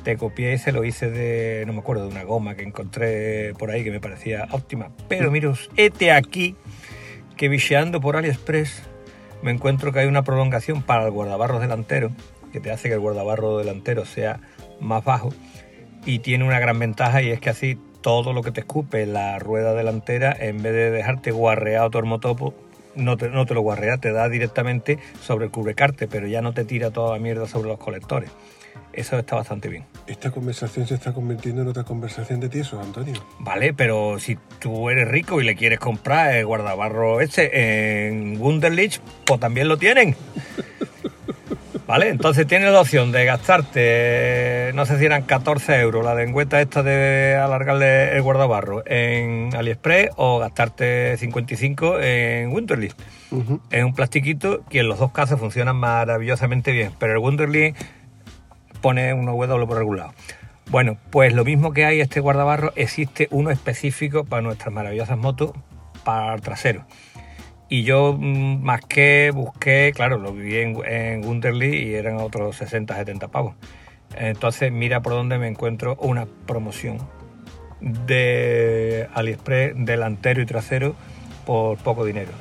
Te copié y se lo hice de, no me acuerdo, de una goma que encontré por ahí que me parecía óptima. Pero mira, este aquí, que bicheando por AliExpress, me encuentro que hay una prolongación para el guardabarros delantero, que te hace que el guardabarro delantero sea más bajo y tiene una gran ventaja y es que así todo lo que te escupe la rueda delantera, en vez de dejarte guarreado tu hermotopo, no te, no te lo guarrea, te da directamente sobre el cubrecarte, pero ya no te tira toda la mierda sobre los colectores. Eso está bastante bien. Esta conversación se está convirtiendo en otra conversación de tiesos, Antonio. Vale, pero si tú eres rico y le quieres comprar el guardabarro este en Wunderlich, pues también lo tienen. Vale, entonces tienes la opción de gastarte, no sé si eran 14 euros la lengüeta esta de alargarle el guardabarro en AliExpress o gastarte 55 en Wunderlich. Ujú. Es un plastiquito que en los dos casos funcionan maravillosamente bien, pero el Wunderlich pone una W por algún lado. Bueno, pues lo mismo que hay este guardabarro, existe uno específico para nuestras maravillosas motos, para el trasero. Y yo mm, más que busqué, claro, lo vi en, en Wunderlich y eran otros 60, 70 pavos. Entonces mira por dónde me encuentro una promoción de AliExpress delantero y trasero por poco dinero.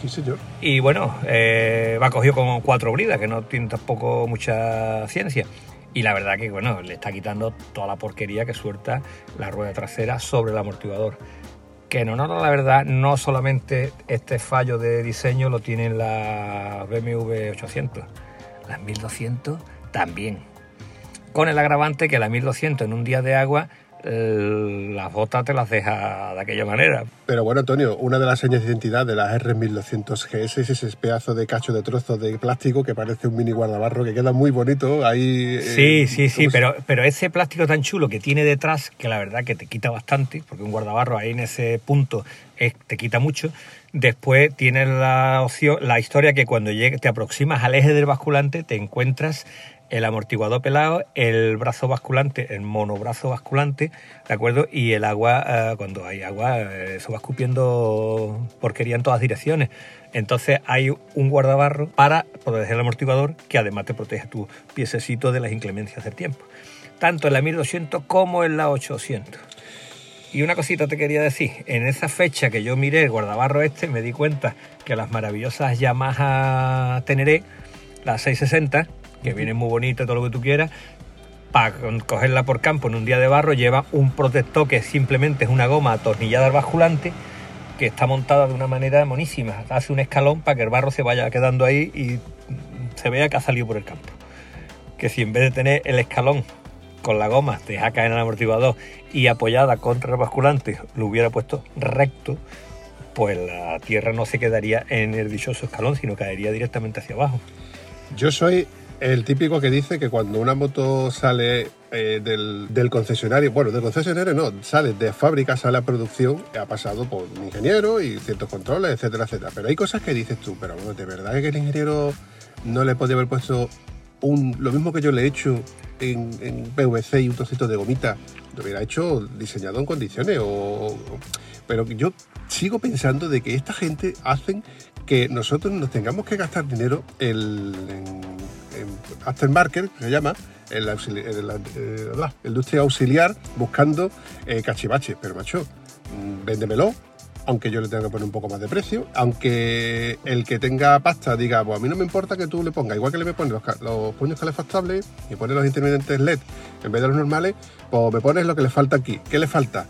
Sí, señor. Y bueno, eh, va cogido con cuatro bridas, que no tiene tampoco mucha ciencia. Y la verdad que, bueno, le está quitando toda la porquería que suelta la rueda trasera sobre el amortiguador. Que no, no, no, la verdad, no solamente este fallo de diseño lo tienen las BMW 800, las 1200 también. Con el agravante que la 1200 en un día de agua las botas te las deja de aquella manera. Pero bueno, Antonio, una de las señas de identidad de las R1200 GS es ese pedazo de cacho de trozos de plástico que parece un mini guardabarro que queda muy bonito ahí. eh, Sí, sí, sí, ¿cómo se- pero, pero ese plástico tan chulo que tiene detrás, que la verdad que te quita bastante, porque un guardabarro ahí en ese punto es- te quita mucho. Después tienes la opción, la historia que cuando llegue, te aproximas al eje del basculante te encuentras el amortiguador pelado, el brazo basculante, el monobrazo basculante, ¿de acuerdo? Y el agua, eh, cuando hay agua, eh, eso va escupiendo porquería en todas direcciones. Entonces hay un guardabarro para proteger el amortiguador que además te protege tu piececito de las inclemencias del tiempo. Tanto en la 1200 como en la 800. Y una cosita te quería decir, en esa fecha que yo miré el guardabarro este, me di cuenta que las maravillosas Yamaha Teneré, las 660, que vienen muy bonitas, todo lo que tú quieras, para cogerla por campo en un día de barro, lleva un protector que simplemente es una goma atornillada al basculante, que está montada de una manera monísima. Hace un escalón para que el barro se vaya quedando ahí y se vea que ha salido por el campo. Que si en vez de tener el escalón con la goma, te deja caer en el amortiguador y apoyada contra el basculante, lo hubiera puesto recto, pues la tierra no se quedaría en el dichoso escalón, sino caería directamente hacia abajo. Yo soy el típico que dice que cuando una moto sale eh, del, del concesionario, bueno, del concesionario no, sale de fábrica, sale a producción, ha pasado por un ingeniero y ciertos controles, etcétera, etcétera. Pero hay cosas que dices tú, pero bueno, de verdad que el ingeniero no le podía haber puesto un, lo mismo que yo le he hecho en, PVC y un trocito de gomita, lo hubiera hecho diseñado en condiciones. O, pero yo sigo pensando de que esta gente hacen que nosotros nos tengamos que gastar dinero en aftermarket, que se llama, en la, en la- la industria auxiliar, buscando eh, cachivaches. Pero macho, mm, véndemelo, aunque yo le tenga que poner un poco más de precio, aunque el que tenga pasta diga, pues a mí no me importa que tú le pongas, igual que le me pones los puños calefactables y pones los intermitentes LED en vez de los normales, pues me pones lo que le falta aquí. ¿Qué le falta?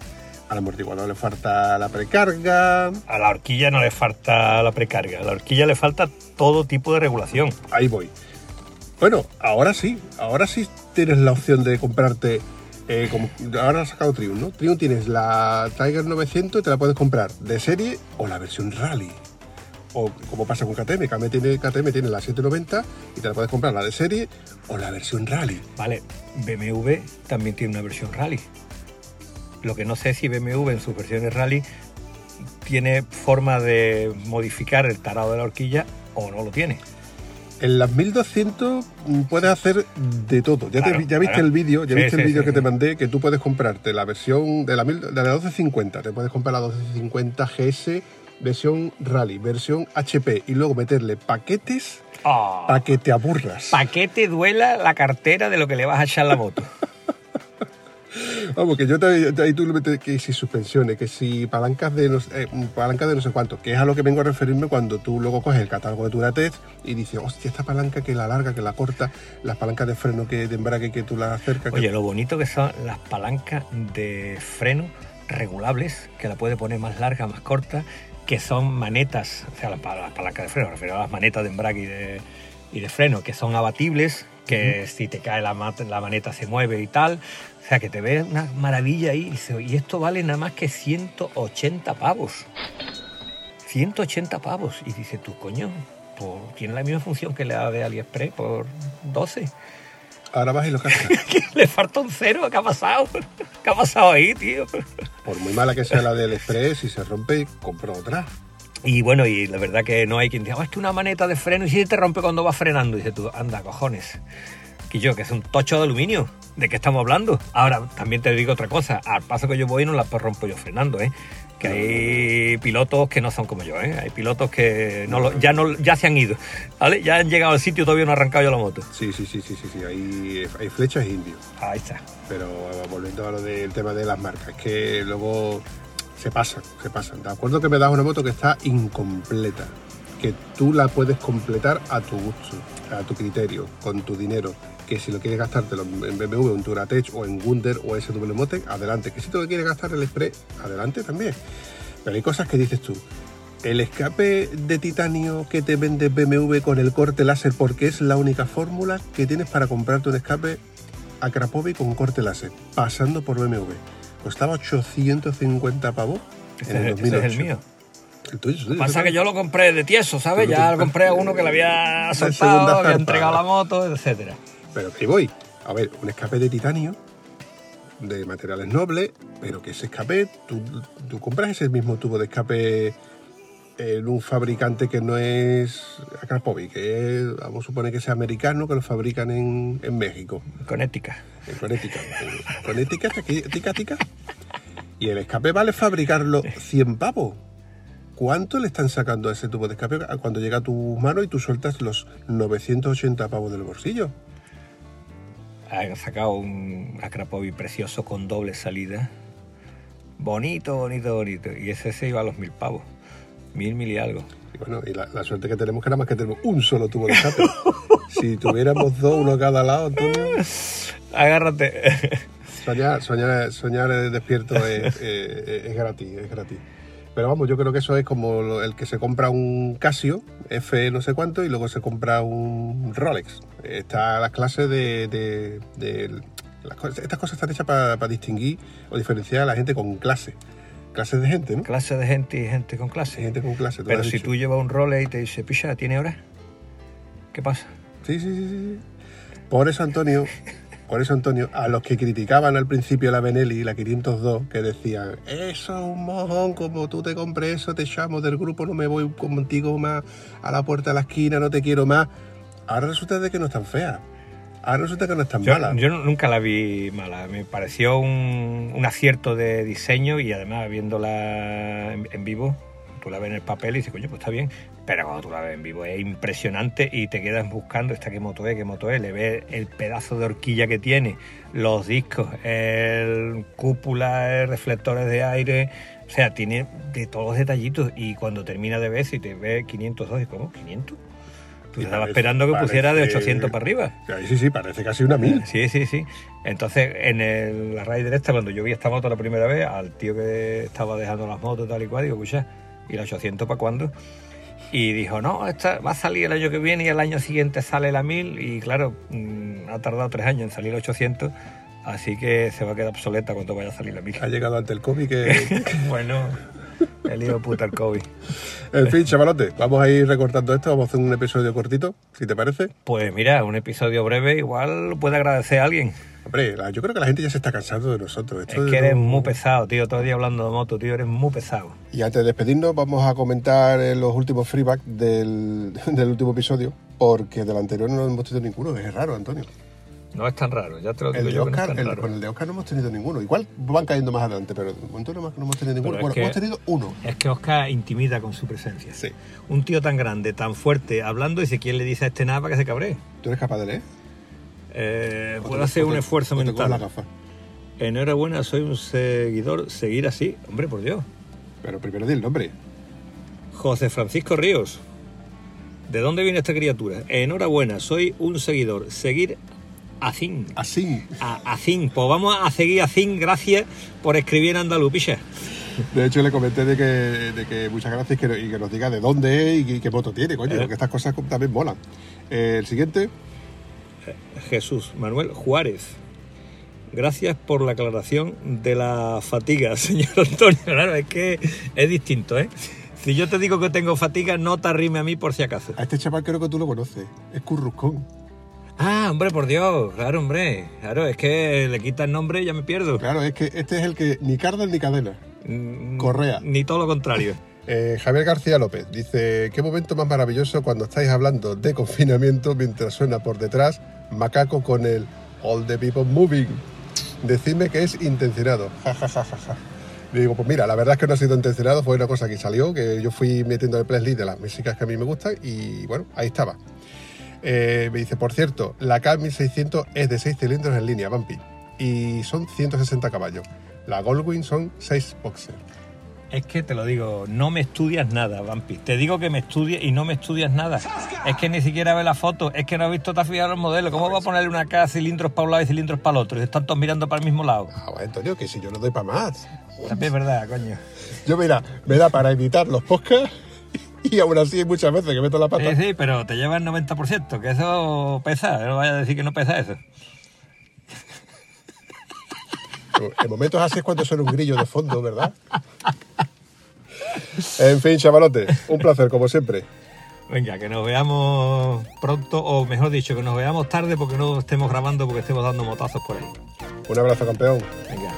Al amortiguador le falta la precarga, A la horquilla no le falta la precarga, a la horquilla le falta todo tipo de regulación. ahí voy. Bueno, ahora sí, ahora sí tienes la opción de comprarte, eh, como ahora ha sacado Triumph, ¿no? Triumph tienes la Tiger 900 y te la puedes comprar de serie o la versión Rally. O como pasa con KTM, KTM tiene, KTM tiene la 790 y te la puedes comprar la de serie o la versión Rally. Vale, BMW también tiene una versión rally. Lo que no sé es si BMW en sus versiones rally tiene forma de modificar el tarado de la horquilla o no lo tiene. En las 1200 mm, puedes hacer de todo. Ya, Claro, viste claro. el vídeo, ya Sí, viste sí, el vídeo sí, que te mandé, que tú puedes comprarte la versión de la, mil- de la 1250, te puedes comprar la 1250 GS versión Rally, versión HP y luego meterle paquetes Ah, para que te aburras. ¿Para te duela la cartera de lo que le vas a echar la moto? Vamos, que yo te, ahí tú metes que si suspensiones, que si palancas de no, eh, palancas de no sé cuánto, que es a lo que vengo a referirme cuando tú luego coges el catálogo de Turatec y dices, hostia, esta palanca que la larga, que la corta, las palancas de freno que de embrague que tú la acercas. que- Oye, lo bonito que son las palancas de freno regulables, que la puede poner más larga, más corta, que son manetas, o sea, las, las palancas de freno, me refiero a las manetas de embrague y de, y de freno, que son abatibles, que si te cae la, la maneta se mueve y tal. O sea, que te ves una maravilla ahí y, dices, y esto vale nada más que 180 pavos. 180 pavos. Y dices tú, coño, pues, tiene la misma función que la de AliExpress por 12. Ahora vas y lo cascas. Le falta un cero, ¿qué ha pasado? ¿Qué ha pasado ahí, tío? Por muy mala que sea la del Express, si se rompe, compro otra. Y bueno, y la verdad que no hay quien diga, "Oh, es que una maneta de freno y si te rompe cuando vas frenando. Y dices tú, anda, cojones. Que yo, que es un tocho de aluminio. ¿De qué estamos hablando? Ahora, también te digo otra cosa. Al paso que yo voy no la rompo yo frenando, ¿eh? Que hay pilotos que no son como yo, ¿eh? Hay pilotos que no lo- ya, no, ya se han ido, ¿vale? Ya han llegado al sitio y todavía no han arrancado yo la moto. Sí, sí, sí, sí, sí, sí. Hay, hay flechas indios. Ahí está. Pero volviendo a lo del tema de las marcas, es que luego se pasan, se pasan. De acuerdo que me das una moto que está incompleta. Que tú la puedes completar a tu gusto, a tu criterio, con tu dinero. Que si lo quieres gastártelo en BMW, en Turatech o en Wunder o SW Motec, adelante. Que si tú lo quieres gastar en el Express, adelante también. Pero hay cosas que dices tú. El escape de titanio que te vende BMW con el corte láser, porque es la única fórmula que tienes para comprarte un escape a Krapovic con corte láser, pasando por BMW. Costaba 850 pavos en el es- ese es 2008. el mío. El tuyo, Pasa que yo lo compré de tieso, ¿sabes? Pero Ya tú- lo compré a uno que le había soltado, había entregado la moto, etcétera. Pero que voy. A ver, un escape de titanio, de materiales nobles, pero que ese escape, tú, tú compras ese mismo tubo de escape en un fabricante que no es Krapovic, que es, vamos a suponer que sea americano, que lo fabrican en, en México, Con ética. en Connecticut. En Connecticut, tica, tica. Y el escape vale fabricarlo 100 pavos. ¿Cuánto le están sacando a ese tubo de escape cuando llega a tu mano y tú sueltas los 980 pavos del bolsillo? Han sacado un Akrapovi precioso con doble salida. Bonito, bonito, bonito. Y ese se iba a los mil pavos. Mil, mil y algo. Y bueno, y la, la suerte que tenemos que nada más que tenemos un solo tubo de escape. si tuviéramos dos, uno a cada lado, Antonio, Agárrate. soñar, soñar, soñar eh, despierto es, eh, es gratis, es gratis. Pero vamos, yo creo que eso es como el que se compra un Casio F no sé cuánto y luego se compra un Rolex. Está las clases de... de- de- las cosas- estas cosas están hechas para distinguir o diferenciar a la gente con clase. Clases de gente, ¿no? clase de gente y gente con clase. Gente con clase. Pero si dicho. tú llevas un role y te dice, picha, ¿tiene hora? ¿Qué pasa? Sí, sí, sí, sí. Por eso, Antonio, por eso, Antonio, a los que criticaban al principio la Benelli, la 502, que decían, eso es un mojón, como tú te compres eso, te llamo del grupo, no me voy contigo más a la puerta de la esquina, no te quiero más. Ahora resulta de que no es tan fea. Ahora resulta que no es tan Yo, mala. yo nunca la vi mala. Me pareció un, un acierto de diseño y además viéndola en, en vivo, tú la ves en el papel y dices, coño, pues está bien. Pero cuando tú la ves en vivo es impresionante y te quedas buscando esta qué moto es, qué moto es. Le ves el pedazo de horquilla que tiene, los discos, el cúpula, el reflectores de aire. O sea, tiene de todos los detallitos y cuando termina de ver, si te ve 502, y ¿cómo? ¿500? Tú estabas parece- esperando que pusiera de parece- 800 para arriba. Ahí sí, sí, parece casi una mil. Sí, sí, sí. Entonces, en el- la raíz esta, cuando yo vi esta moto la primera vez, al tío que estaba dejando las motos tal y cual, digo, escucha, ¿y la 800 para cuándo? Y dijo, no, esta va a salir el año que viene y el año siguiente sale la 1000 y claro, mm, ha tardado tres años en salir la 800, así que se va a quedar obsoleta cuando vaya a salir la 1000. Ha llegado ante el COVID que... bueno, el hijo puta el COVID. en fin, chavalote, vamos a ir recortando esto, vamos a hacer un episodio cortito, si te parece. Pues mira, un episodio breve igual puede agradecer a alguien. Hombre, yo creo que la gente ya se está cansando de nosotros. Esto Es que eres no- muy pesado, tío, todo el día hablando de moto, tío, eres muy pesado. Y antes de despedirnos, vamos a comentar eh, los últimos feedback del, del último episodio, porque del anterior no hemos tenido ninguno. Es raro, Antonio. No es tan raro, ya te lo digo El de yo que no es Oscar, tan el- raro. con el de Oscar no hemos tenido ninguno. Igual van cayendo más adelante, pero de momento no, hemos- no hemos tenido ninguno. Bueno, que- hemos tenido uno. Es que Oscar intimida con su presencia. Sí. Un tío tan grande, tan fuerte, hablando, dice quién le dice a este nada para que se cabree. ¿Tú eres capaz de leer? Eh, ¿O puedo hacer un esfuerzo la mental. gafa? Enhorabuena, soy un seguidor. Seguir así, hombre, por Dios. Pero primero di el nombre. José Francisco Ríos. ¿De dónde viene esta criatura? Enhorabuena, soy un seguidor. Seguir a Zin. Así. A. Pues vamos a seguir a Zin. Gracias por escribir en andaluz, picha. De hecho, le comenté de que, de que muchas gracias y que, y que nos diga de dónde es y qué, qué moto tiene, coño, Eh. porque estas cosas también molan. Eh, el siguiente, Jesús Manuel Juárez. Gracias por la aclaración de la fatiga, señor Antonio. Claro, es que es distinto, ¿eh? Si yo te digo que tengo fatiga, no te arrime a mí por si acaso. a este chaval creo que tú lo conoces. Es Curruscón. Ah, hombre, por Dios. Claro, hombre. Claro, es que le quita el nombre y ya me pierdo. Claro, es que este es el que ni cardan ni cadena. Mm, Correa. Ni todo lo contrario. Eh, Javier García López dice, qué momento más maravilloso cuando estáis hablando de confinamiento mientras suena por detrás Macaco con el All the People Moving. Decidme que es intencionado. Le digo, pues mira, la verdad es que no ha sido intencionado, fue una cosa que salió, que yo fui metiendo el playlist de las músicas que a mí me gustan y bueno, ahí estaba. Eh, me dice, por cierto, la K1600 es de 6 cilindros en línea, Bumpy, y son 160 caballos. La Goldwing son 6 boxers. Es que te lo digo, no me estudias nada, Vampi. Te digo que me estudies y no me estudias nada. Es que ni siquiera ves la foto, es que no has visto, te has fijado los modelos. ¿Cómo va a ponerle una cara cilindros para un lado y cilindros para el otro? Y están todos mirando para el mismo lado. Ah, bueno, Antonio, que si yo no doy para más. También es verdad, coño. Yo, mira, me da para editar los podcasts y aún así hay muchas veces que meto la pata. Sí, sí, pero te lleva el 90%, que eso pesa. No vaya a decir que no pesa eso. En momentos así es cuando suena un grillo de fondo, ¿verdad? En fin, chavalote, un placer, como siempre. Venga, que nos veamos pronto, o mejor dicho, que nos veamos tarde porque no estemos grabando, porque estemos dando motazos por ahí. Un abrazo, campeón. Venga.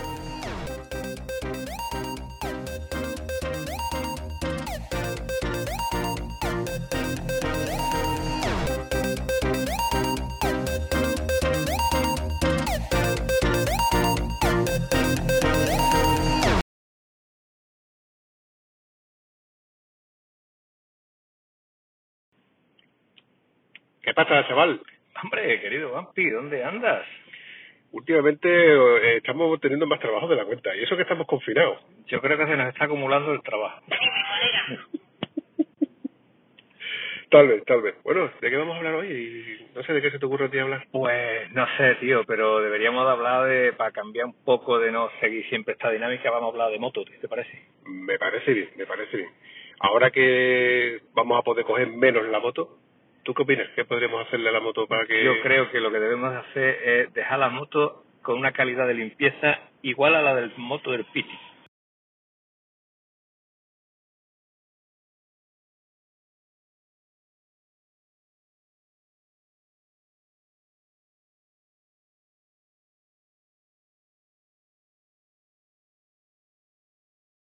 ¿Qué pasa, chaval? Hombre, querido Vampi, ¿dónde andas? Últimamente eh, estamos teniendo más trabajo de la cuenta y eso que estamos confinados. Yo creo que se nos está acumulando el trabajo. Tal vez, tal vez. Bueno, ¿de qué vamos a hablar hoy? No sé de qué se te ocurre a ti hablar. Pues no sé, tío, pero deberíamos de hablar de, para cambiar un poco de no seguir siempre esta dinámica, vamos a hablar de moto, ¿qué te parece? Me parece bien, me parece bien. Ahora que vamos a poder coger menos la moto, ¿tú qué opinas? ¿Qué podríamos hacerle a la moto para que...? Yo creo que lo que debemos hacer es dejar la moto con una calidad de limpieza igual a la del moto del Piti.